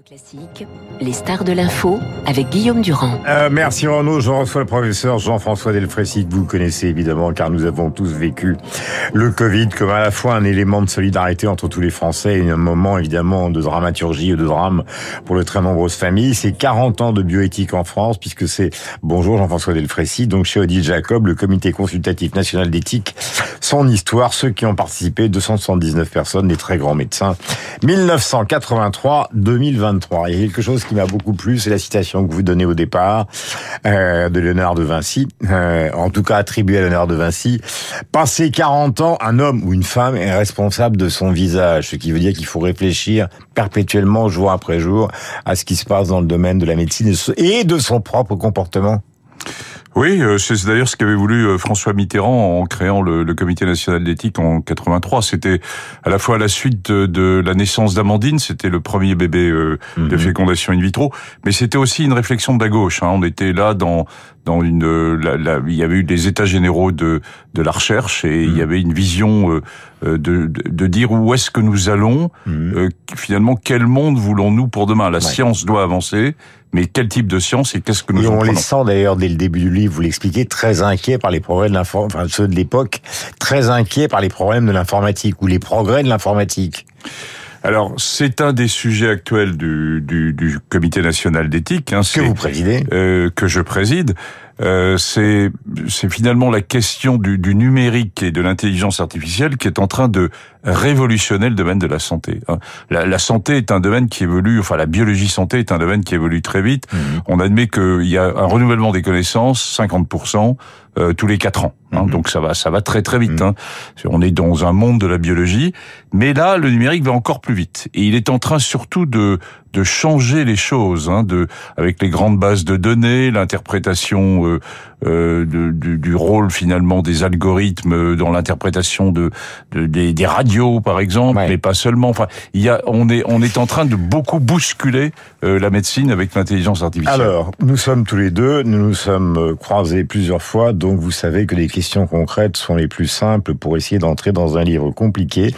Classique, les stars de l'info avec Guillaume Durand. Euh, merci Renaud, je reçois le professeur Jean-François Delfrécy que vous connaissez évidemment car nous avons tous vécu le Covid comme à la fois un élément de solidarité entre tous les Français et un moment évidemment de dramaturgie et de drame pour de très nombreuses familles. C'est 40 ans de bioéthique en France puisque c'est, bonjour Jean-François Delfrécy, donc chez Odile Jacob, le comité consultatif national d'éthique, son histoire, ceux qui ont participé, 279 personnes, des très grands médecins, 1983-2020. Il y a quelque chose qui m'a beaucoup plu, c'est la citation que vous donnez au départ euh, de Léonard de Vinci, euh, en tout cas attribuée à Léonard de Vinci. Passé 40 ans, un homme ou une femme est responsable de son visage, ce qui veut dire qu'il faut réfléchir perpétuellement, jour après jour, à ce qui se passe dans le domaine de la médecine et de son propre comportement. Oui, euh, c'est d'ailleurs ce qu'avait voulu euh, François Mitterrand en créant le, le Comité national d'éthique en 83. C'était à la fois à la suite de, la naissance d'Amandine, c'était le premier bébé euh, de mhm. fécondation in vitro, mais c'était aussi une réflexion de la gauche. Hein. On était là dans dans une, la, il y avait eu des états généraux de de la recherche et il y mhm. avait une vision de, de, de dire où est-ce que nous allons, mhm. finalement quel monde voulons-nous pour demain? La science doit avancer mais quel type de science et qu'est-ce que nous et on les sent d'ailleurs dès le début du livre, vous l'expliquez, très inquiets par les progrès de l'informatique, enfin ceux de l'époque, très inquiets par les problèmes de l'informatique ou les progrès de l'informatique. Alors, c'est un des sujets actuels du, du, du Comité national d'éthique. Hein, que vous présidez euh, Que je préside. Euh, c'est finalement la question du, du numérique et de l'intelligence artificielle qui est en train de révolutionner le domaine de la santé. Hein. La, la, santé est un domaine qui évolue, enfin la biologie santé est un domaine qui évolue très vite. Mmh. On admet qu'il y a un renouvellement des connaissances, 50%, euh, tous les quatre ans. Hein, mhm. Donc ça va, ça va très très vite. Mhm. Hein. On est dans un monde de la biologie, mais là le numérique va encore plus vite et il est en train surtout de de changer les choses, hein, de avec les grandes bases de données, l'interprétation euh, euh, du, du, rôle finalement des algorithmes dans l'interprétation de, de des, des, radios par exemple, mais pas seulement. Enfin, il y a, on est on est en train de beaucoup bousculer euh, la médecine avec l'intelligence artificielle. Alors, nous sommes tous les deux, nous nous sommes euh, croisés plusieurs fois, donc vous savez que les questions concrètes sont les plus simples pour essayer d'entrer dans un livre compliqué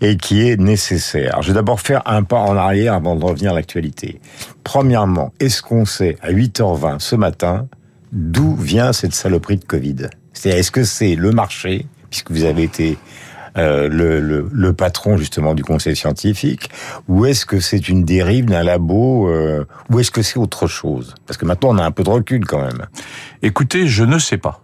et qui est nécessaire. Je vais d'abord faire un pas en arrière avant de revenir à l'actualité. Premièrement, est-ce qu'on sait à 8h20 ce matin d'où vient cette saloperie de Covid? C'est est-ce que c'est le marché, puisque vous avez été euh, le, patron justement du conseil scientifique, ou est-ce que c'est une dérive d'un labo, euh, ou est-ce que c'est autre chose? Parce que maintenant on a un peu de recul quand même. Écoutez, je ne sais pas.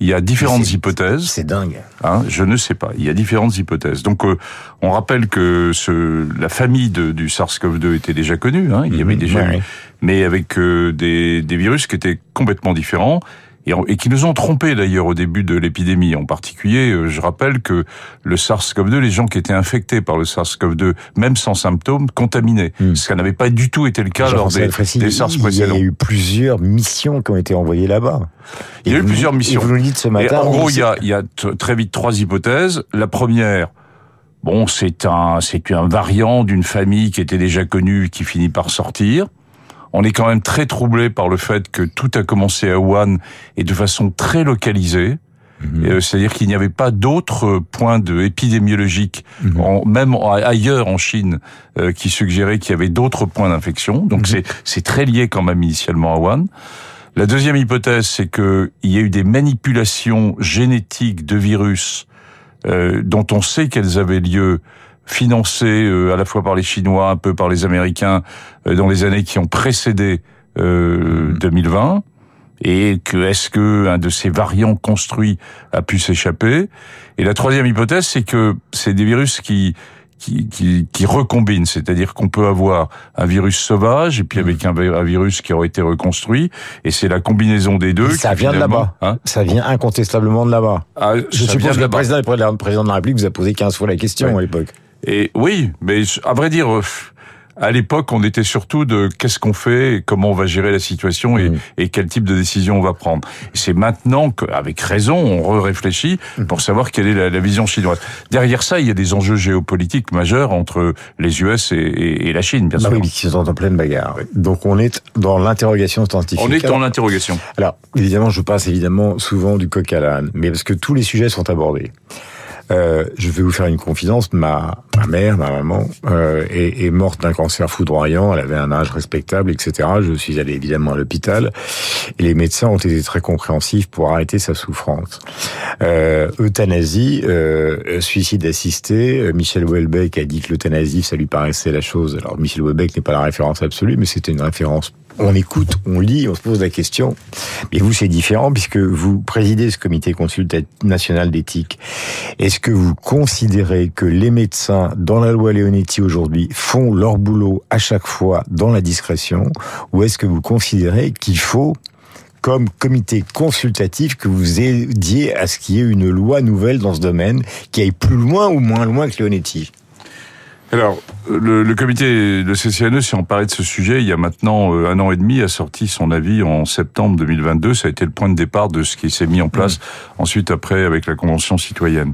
Il y a différentes hypothèses. C'est dingue. Hein, je ne sais pas. Il y a différentes hypothèses. Donc, euh, on rappelle que ce, la famille de, du SARS-CoV-2 était déjà connue. Hein, il y avait mhm. déjà, mais avec euh, des, des virus qui étaient complètement différents et, qui nous ont trompés d'ailleurs au début de l'épidémie. En particulier, euh, je rappelle que le SARS-CoV-2, les gens qui étaient infectés par le SARS-CoV-2, même sans symptômes, contaminés, hmm. ce qui n'avait pas du tout été le cas lors des, des, SARS précédents. Il y a eu plusieurs missions qui ont été envoyées là-bas. Il y a eu plusieurs missions. Et vous nous dites ce matin. en gros, il y a, il y a très vite trois hypothèses. La première, bon, c'est un, c'est un variant d'une famille qui était déjà connue, qui finit par sortir. On est quand même très troublé par le fait que tout a commencé à Wuhan et de façon très localisée. Mhm. Euh, c'est-à-dire qu'il n'y avait pas d'autres points de épidémiologiques, mhm. même ailleurs en Chine, euh, qui suggéraient qu'il y avait d'autres points d'infection. Donc mhm. c'est très lié quand même initialement à Wuhan. La deuxième hypothèse, c'est qu'il y a eu des manipulations génétiques de virus euh, dont on sait qu'elles avaient lieu financé euh, à la fois par les Chinois, un peu par les Américains euh, dans les années qui ont précédé 2020 euh, et que est-ce que un de ces variants construits a pu s'échapper? Et la troisième hypothèse, c'est que c'est des virus qui qui, qui, qui recombinent, c'est-à-dire qu'on peut avoir un virus sauvage et puis avec un, un virus qui aurait été reconstruit, et c'est la combinaison des deux. Ça vient de là-bas. Hein ça vient incontestablement de là-bas. Ah, Je suppose que le président, le président de la République vous a posé 15 fois la question à l'époque. Et oui, mais à vrai dire, euh, à l'époque, on était surtout de qu'est-ce qu'on fait, comment on va gérer la situation et, mmh. et quel type de décision on va prendre. C'est maintenant qu'avec raison, on réfléchit mmh. pour savoir quelle est la, la, vision chinoise. Derrière ça, il y a des enjeux géopolitiques majeurs entre les US et, et, et la Chine, bien bah sûr. Oui, qui sont en pleine bagarre. Donc on est dans l'interrogation scientifique. On est dans l'interrogation. Alors, évidemment, je passe évidemment souvent du coq à l'âne, mais parce que tous les sujets sont abordés. Euh, je vais vous faire une confidence. Ma, mère, ma maman, euh, est, morte d'un cancer foudroyant. Elle avait un âge respectable, etc. Je suis allé évidemment à l'hôpital et les médecins ont été très compréhensifs pour arrêter sa souffrance. Euh, euthanasie, euh, suicide assisté. Michel Houellebecq a dit que l'euthanasie, ça lui paraissait la chose. Alors Michel Houellebecq n'est pas la référence absolue, mais c'était une référence on écoute, on lit, on se pose la question. Mais vous, c'est différent puisque vous présidez ce comité consultatif national d'éthique. Est-ce que vous considérez que les médecins, dans la loi Leonetti aujourd'hui, font leur boulot à chaque fois dans la discrétion Ou est-ce que vous considérez qu'il faut comme comité consultatif que vous aidiez à ce qu'il y ait une loi nouvelle dans ce domaine qui aille plus loin ou moins loin que Leonetti? Alors, le, le, comité de CCNE s'est emparé de ce sujet il y a maintenant euh, un an et demi, a sorti son avis en septembre 2022. Ça a été le point de départ de ce qui s'est mis en place mmh. ensuite après avec la Convention citoyenne.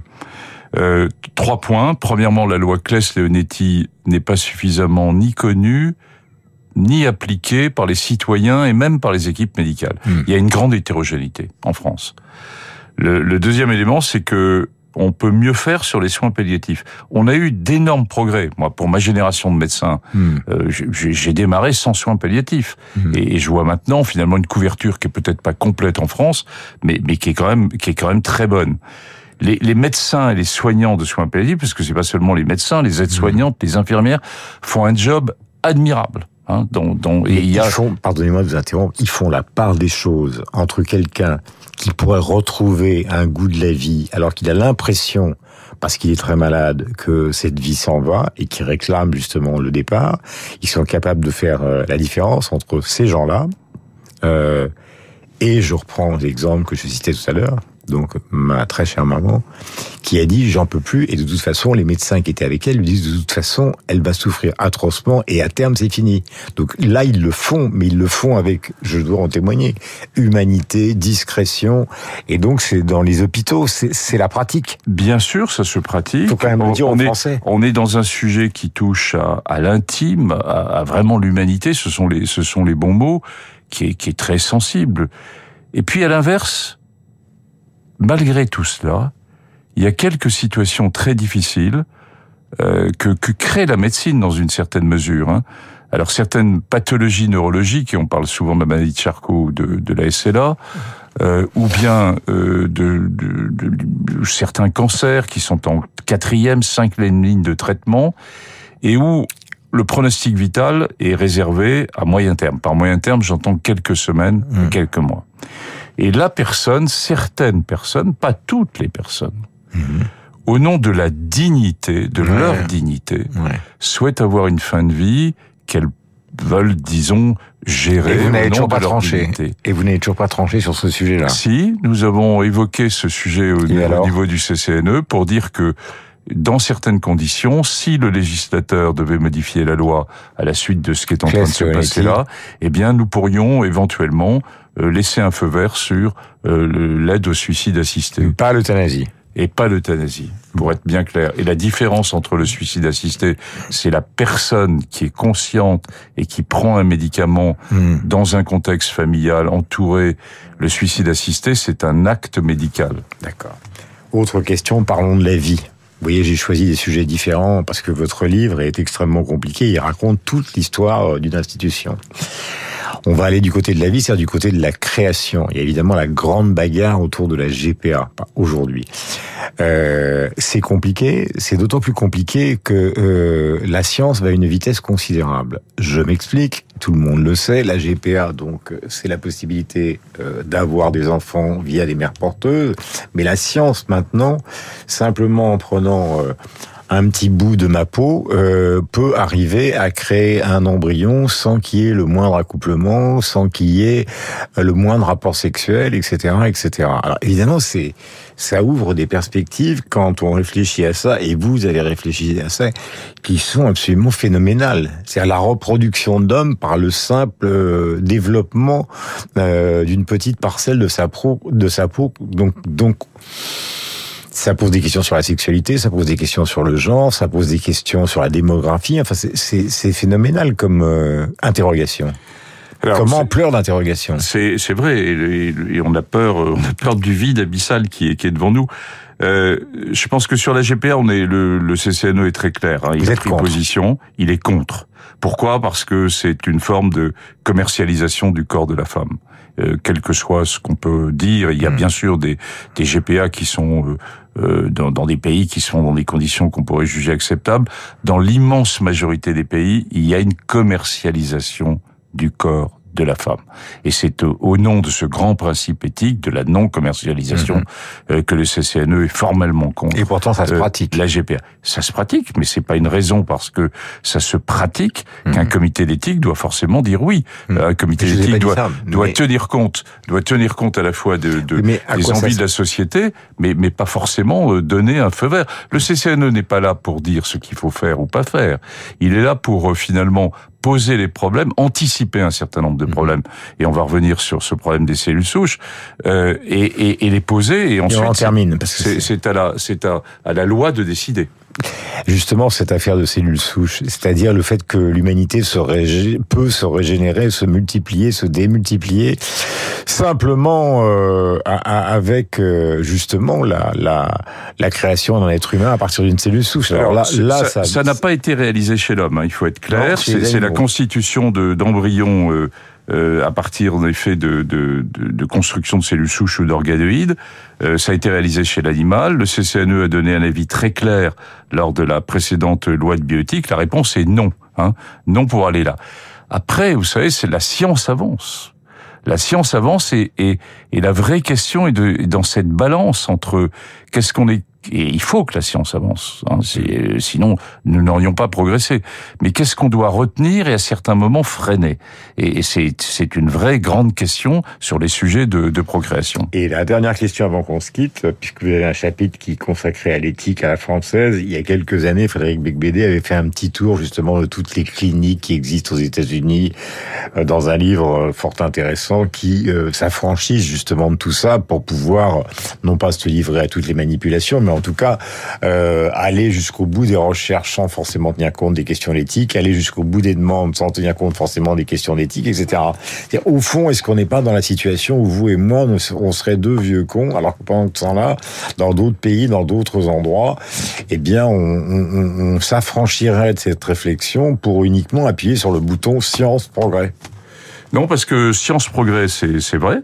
Euh, trois points. Premièrement, la loi Claes-Leonetti n'est pas suffisamment ni connue, ni appliquée par les citoyens et même par les équipes médicales. Mmh. Il y a une grande hétérogénéité en France. Le, le deuxième élément, c'est que on peut mieux faire sur les soins palliatifs. On a eu d'énormes progrès. Moi, pour ma génération de médecins, hmm. euh, j'ai démarré sans soins palliatifs. Hmm. Et, je vois maintenant finalement une couverture qui est peut-être pas complète en France, mais, mais qui est quand même qui est quand même très bonne. Les, les médecins et les soignants de soins palliatifs, parce que c'est pas seulement les médecins, les aides-soignantes, hmm. les infirmières, font un job admirable. Hein, dont, dont, et il y a... font, pardonnez-moi de vous interrompre, ils font la part des choses entre quelqu'un qui pourrait retrouver un goût de la vie alors qu'il a l'impression, parce qu'il est très malade, que cette vie s'en va et qui réclame justement le départ, ils sont capables de faire euh, la différence entre ces gens-là euh, et je reprends l'exemple que je citais tout à l'heure, donc ma très chère maman, qui a dit j'en peux plus et de toute façon les médecins qui étaient avec elle lui disent de toute façon elle va souffrir atrocement et à terme c'est fini. Donc là ils le font, mais ils le font avec, je dois en témoigner, humanité, discrétion et donc c'est dans les hôpitaux, c'est la pratique. Bien sûr, ça se pratique. Faut quand même le dire on en est, français. On est dans un sujet qui touche à, à l'intime, à, à, vraiment l'humanité. Ce sont les, ce sont les bons mots, qui est, qui est très sensible. Et puis à l'inverse, malgré tout cela, il y a quelques situations très difficiles euh, que, que, crée la médecine dans une certaine mesure. Hein. Alors certaines pathologies neurologiques, et on parle souvent de la maladie de Charcot ou de, de la SLA, euh, ou bien euh, de, de, de, certains cancers qui sont en quatrième, cinquième ligne de traitement, et où le pronostic vital est réservé à moyen terme. Par moyen terme, j'entends quelques semaines, mmh. quelques mois. Et la personne, certaines personnes, pas toutes les personnes, mmh. au nom de la dignité, de ouais. leur dignité, ouais. souhaitent avoir une fin de vie qu'elles veulent, disons, gérer. Et vous n'avez toujours pas tranché. Dignité. Et vous n'avez toujours pas tranché sur ce sujet-là. Si, nous avons évoqué ce sujet au, au niveau du CCNE pour dire que dans certaines conditions, si le législateur devait modifier la loi à la suite de ce qui est en train de se passer là, eh bien, nous pourrions éventuellement laisser un feu vert sur euh, l'aide au suicide assisté. Pas l'euthanasie. Et pas l'euthanasie, pour être bien clair. Et la différence entre le suicide assisté, c'est la personne qui est consciente et qui prend un médicament mmh. dans un contexte familial entouré. Le suicide assisté, c'est un acte médical. D'accord. Autre question, parlons de la vie. Vous voyez, j'ai choisi des sujets différents parce que votre livre est extrêmement compliqué. Il raconte toute l'histoire d'une institution. On va aller du côté de la vie, c'est-à-dire du côté de la création. Il y a évidemment la grande bagarre autour de la GPA aujourd'hui. Euh, c'est compliqué, c'est d'autant plus compliqué que euh, la science va à une vitesse considérable. Je m'explique, tout le monde le sait, la GPA, donc c'est la possibilité euh, d'avoir des enfants via des mères porteuses, mais la science maintenant, simplement en prenant euh, un petit bout de ma peau euh, peut arriver à créer un embryon sans qu'il y ait le moindre accouplement, sans qu'il y ait le moindre rapport sexuel, etc., etc. Alors évidemment, c'est ça ouvre des perspectives quand on réfléchit à ça, et vous avez réfléchi à ça, qui sont absolument phénoménales. C'est-à-dire la reproduction d'hommes par le simple euh, développement euh, d'une petite parcelle de sa, pro, de sa peau. Donc, donc ça pose des questions sur la sexualité, ça pose des questions sur le genre, ça pose des questions sur la démographie. Enfin, c'est phénoménal comme euh, interrogation. Alors, Comment ampleur d'interrogation? C'est c'est vrai et, et, on a peur on a peur du vide abyssal qui est qui est devant nous. Euh, je pense que sur la GPA, on est le, le CCNE est très clair. Hein. Il Vous a pris contre. position. Il est contre. Pourquoi? Parce que c'est une forme de commercialisation du corps de la femme. Euh, quel que soit ce qu'on peut dire, il y a Mm. bien sûr des, des GPA qui sont euh, euh, dans, dans des pays qui sont dans des conditions qu'on pourrait juger acceptables. Dans l'immense majorité des pays, il y a une commercialisation du corps de la femme. Et c'est au, nom de ce grand principe éthique de la non-commercialisation euh, que le CCNE est formellement contre. Et pourtant, ça se Euh, pratique. La GPA, ça se pratique, mais c'est pas une raison parce que ça se pratique qu'un Mhm. comité d'éthique doit forcément dire oui. Mhm. Un comité d'éthique doit ça, doit mais- tenir compte, doit tenir compte à la fois de, de des envies de la société, mais mais pas forcément euh, donner un feu vert. Le CCNE n'est pas là pour dire ce qu'il faut faire ou pas faire. Il est là pour euh, finalement poser les problèmes, anticiper un certain nombre de Mhm. problèmes. Et on va revenir sur ce problème des cellules souches euh, et, et, et les poser. Et Et ensuite, on en termine. Parce que c'est c'est- c'est à la c'est à, à la loi de décider. Justement cette affaire de cellules souches, c'est-à-dire le fait que l'humanité se peut se régénérer, se multiplier, se démultiplier, simplement euh, avec euh, justement la, la, la création d'un être humain à partir d'une cellule souche. Alors là, ça ça n'a pas été réalisé chez l'homme. hein, il faut être clair. C'est la constitution de d'embryons euh, euh, à partir en effet de, de, de, de construction de cellules souches ou d'organoïdes. Euh, ça a été réalisé chez l'animal. Le CCNE a donné un avis très clair lors de la précédente loi de bioéthique. La réponse est non. Hein, non pour aller là. Après, vous savez, c'est la science avance. La science avance et, et, et la vraie question est, de, est dans cette balance entre qu'est-ce qu'on est et il faut que la science avance, hein, sinon nous n'aurions pas progressé. Mais qu'est-ce qu'on doit retenir et à certains moments freiner? Et, et c'est une vraie grande question sur les sujets de, de procréation. Et la dernière question avant qu'on se quitte, puisque vous avez un chapitre qui est consacré à l'éthique à la française, il y a quelques années, Frédéric Becbédé avait fait un petit tour justement de toutes les cliniques qui existent aux États-Unis euh, dans un livre euh, fort intéressant qui euh, s'affranchissent justement de tout ça pour pouvoir non pas se livrer à toutes les manipulations, mais en tout cas euh, aller jusqu'au bout des recherches sans forcément tenir compte des questions d'éthique, aller jusqu'au bout des demandes sans tenir compte forcément des questions d'éthique, etc. Au fond, est-ce qu'on n'est pas dans la situation où vous et moi, on serait deux vieux cons, alors que pendant ce temps-là, dans d'autres pays, dans d'autres endroits, eh bien, on, s'affranchirait de cette réflexion pour uniquement appuyer sur le bouton science progrès. Non, parce que science progrès, c'est c'est vrai.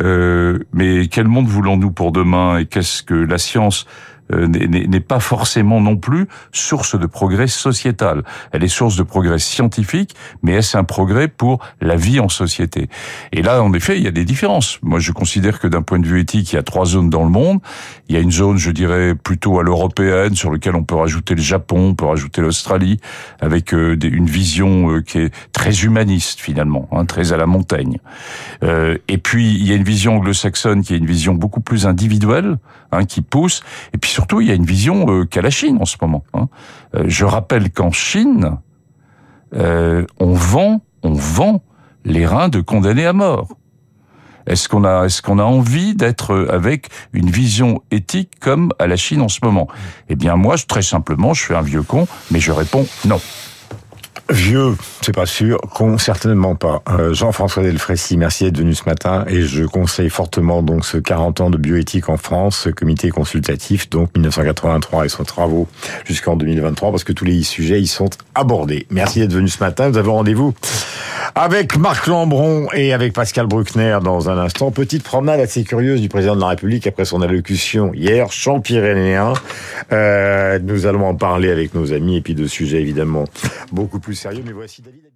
Euh, mais quel monde voulons-nous pour demain et qu'est-ce que la science n'est- n'est pas forcément non plus source de progrès sociétal. Elle est source de progrès scientifique, mais est-ce un progrès pour la vie en société? Et là, en effet, il y a des différences. Moi, je considère que d'un point de vue éthique, il y a trois zones dans le monde. Il y a une zone, je dirais, plutôt à l'européenne, sur laquelle on peut rajouter le Japon, on peut rajouter l'Australie, avec euh, une vision euh, qui est très humaniste finalement, hein, très à la montagne. Euh, et puis il y a une vision anglo-saxonne qui est une vision beaucoup plus individuelle, hein, qui pousse. Et puis surtout, il y a une vision euh, qu'a la Chine en ce moment. hein. Euh, je rappelle qu'en Chine, euh, on vend, on vend les reins de condamnés à mort. Est-ce qu'on a, est-ce qu'on a envie d'être avec une vision éthique comme à la Chine en ce moment? Eh bien, moi, très simplement, je suis un vieux con, mais je réponds non. Vieux, c'est pas sûr, con, certainement pas. Euh, Jean-François Delfrécy, merci d'être venu ce matin et je conseille fortement donc ce 40 ans de bioéthique en France, ce comité consultatif, donc 1983 et son travaux jusqu'en 2023 parce que tous les sujets y sont abordés. Merci d'être venu ce matin. Nous avons rendez-vous avec Marc Lambron et avec Pascal Bruckner dans un instant. Petite promenade assez curieuse du président de la République après son allocution hier, champ pyrénéen. Euh, nous allons en parler avec nos amis et puis de sujets évidemment beaucoup plus sérieux. Mais voici David.